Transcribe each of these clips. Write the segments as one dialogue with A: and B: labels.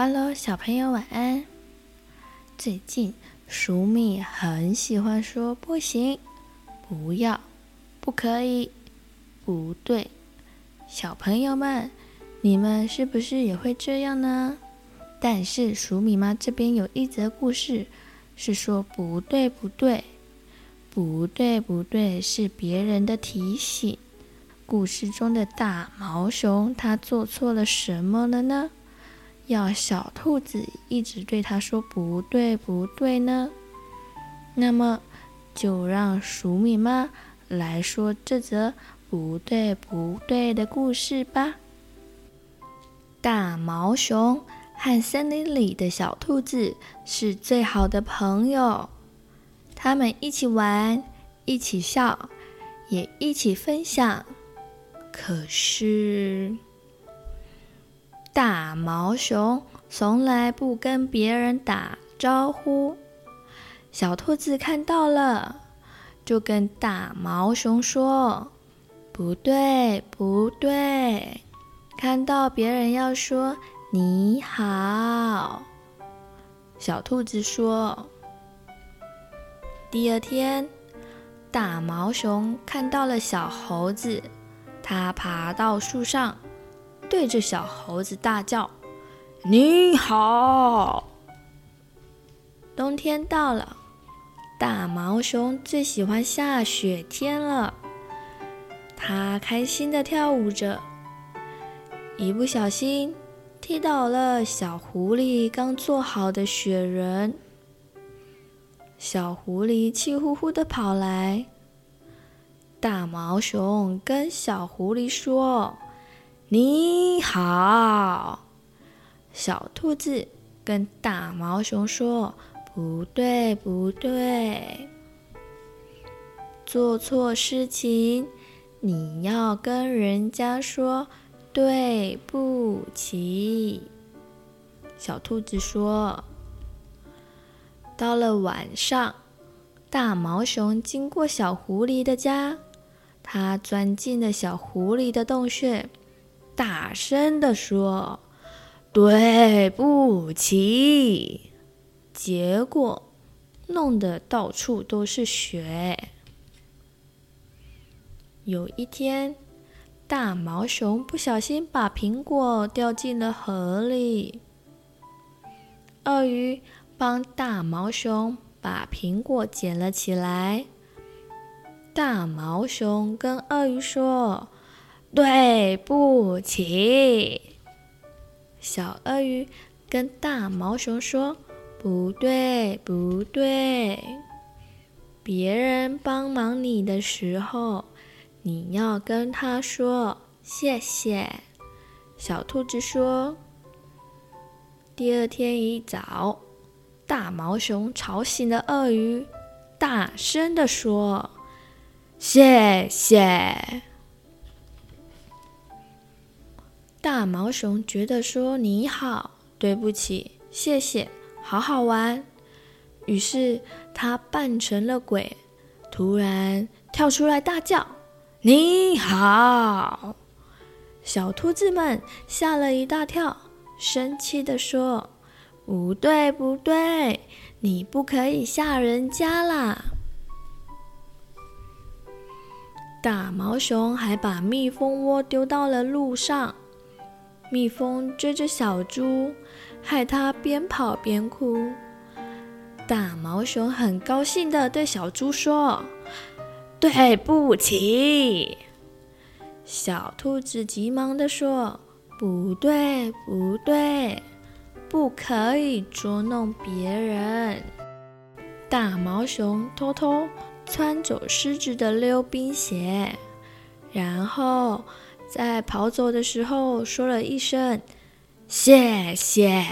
A: Hello，小朋友晚安。最近鼠米很喜欢说“不行”“不要”“不可以”“不对”。小朋友们，你们是不是也会这样呢？但是鼠米妈这边有一则故事，是说“不对，不对”，“不对，不对”是别人的提醒。故事中的大毛熊，它做错了什么了呢？要小兔子一直对他说“不对，不对”呢？那么，就让鼠米妈来说这则“不对，不对”的故事吧。大毛熊和森林里的小兔子是最好的朋友，他们一起玩，一起笑，也一起分享。可是，大毛熊从来不跟别人打招呼。小兔子看到了，就跟大毛熊说：“不对，不对，看到别人要说你好。”小兔子说：“第二天，大毛熊看到了小猴子，它爬到树上。”对着小猴子大叫：“你好！”冬天到了，大毛熊最喜欢下雪天了。它开心地跳舞着，一不小心踢倒了小狐狸刚做好的雪人。小狐狸气呼呼地跑来，大毛熊跟小狐狸说。你好，小兔子跟大毛熊说：“不对，不对，做错事情，你要跟人家说对不起。”小兔子说：“到了晚上，大毛熊经过小狐狸的家，它钻进了小狐狸的洞穴。”大声地说：“对不起！”结果弄得到处都是雪。有一天，大毛熊不小心把苹果掉进了河里。鳄鱼帮大毛熊把苹果捡了起来。大毛熊跟鳄鱼说。对不起，小鳄鱼跟大毛熊说：“不对，不对，别人帮忙你的时候，你要跟他说谢谢。”小兔子说：“第二天一早，大毛熊吵醒了鳄鱼，大声地说：‘谢谢。’”大毛熊觉得说“你好”“对不起”“谢谢”好好玩，于是他扮成了鬼，突然跳出来大叫：“你好！”小兔子们吓了一大跳，生气地说：“不对，不对，你不可以吓人家啦！”大毛熊还把蜜蜂窝丢到了路上。蜜蜂追着小猪，害它边跑边哭。大毛熊很高兴地对小猪说：“对不起。”小兔子急忙地说：“不对，不对，不可以捉弄别人。”大毛熊偷偷穿走狮子的溜冰鞋，然后。在跑走的时候，说了一声“谢谢”，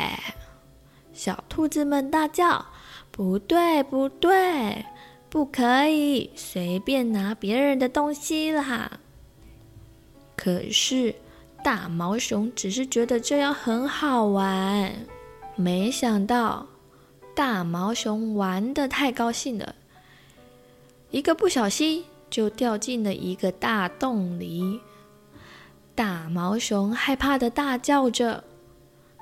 A: 小兔子们大叫：“不对，不对，不可以随便拿别人的东西啦！”可是大毛熊只是觉得这样很好玩，没想到大毛熊玩得太高兴了，一个不小心就掉进了一个大洞里。大毛熊害怕的大叫着，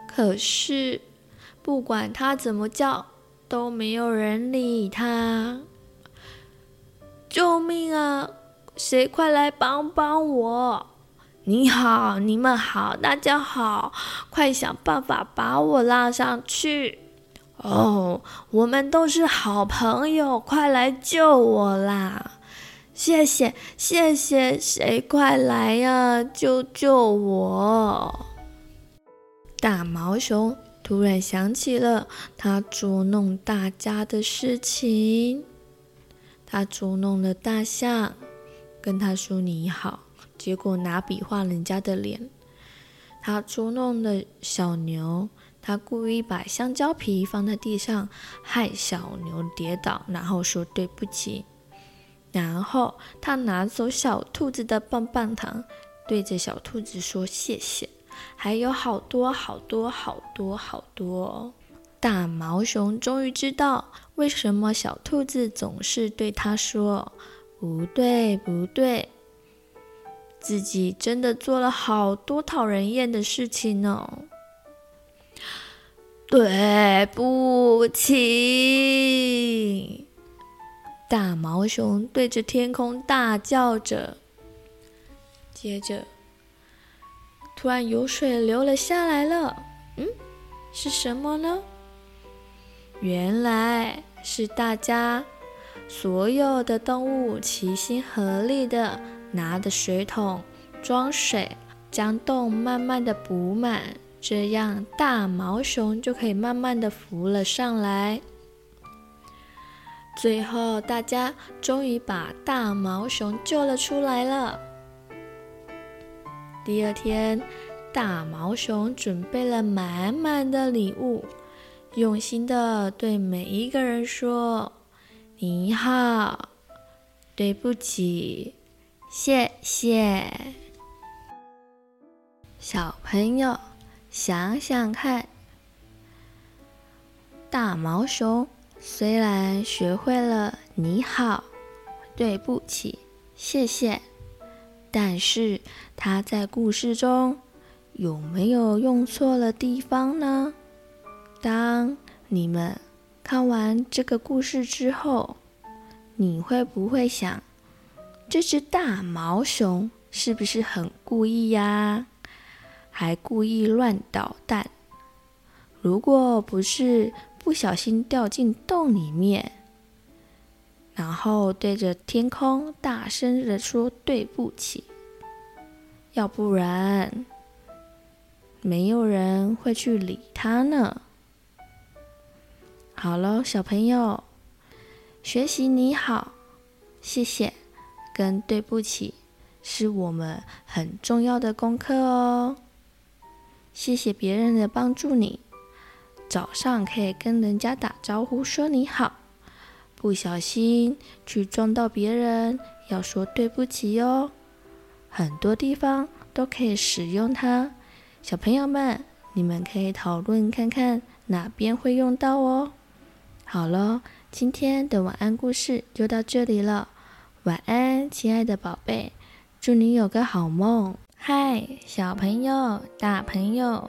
A: 可是不管他怎么叫，都没有人理他。救命啊！谁快来帮帮我！你好，你们好，大家好，快想办法把我拉上去！哦，我们都是好朋友，快来救我啦！谢谢，谢谢，谁快来呀，救救我！大毛熊突然想起了他捉弄大家的事情。他捉弄了大象，跟他说你好，结果拿笔画人家的脸。他捉弄了小牛，他故意把香蕉皮放在地上，害小牛跌倒，然后说对不起。然后他拿走小兔子的棒棒糖，对着小兔子说谢谢。还有好多好多好多好多。大毛熊终于知道为什么小兔子总是对他说“不对，不对”，自己真的做了好多讨人厌的事情呢。对不起，大毛熊对着天空大叫着，接着突然有水流了下来了。嗯，是什么呢？原来是大家所有的动物齐心合力的拿着水桶装水，将洞慢慢的补满，这样大毛熊就可以慢慢的浮了上来。最后，大家终于把大毛熊救了出来了。第二天，大毛熊准备了满满的礼物。用心的对每一个人说：“你好，对不起，谢谢。”小朋友想想看，大毛熊虽然学会了“你好，对不起，谢谢”，但是他在故事中有没有用错了地方呢？当你们看完这个故事之后，你会不会想，这只大毛熊是不是很故意呀？还故意乱捣蛋？如果不是不小心掉进洞里面，然后对着天空大声的说对不起，要不然没有人会去理他呢。好喽，小朋友，学习你好、谢谢跟对不起，是我们很重要的功课哦。谢谢别人的帮助你，早上可以跟人家打招呼说你好，不小心去撞到别人，要说对不起哦。很多地方都可以使用它，小朋友们，你们可以讨论看看哪边会用到哦。好了，今天的晚安故事就到这里了。晚安，亲爱的宝贝，祝你有个好梦。嗨，小朋友、大朋友，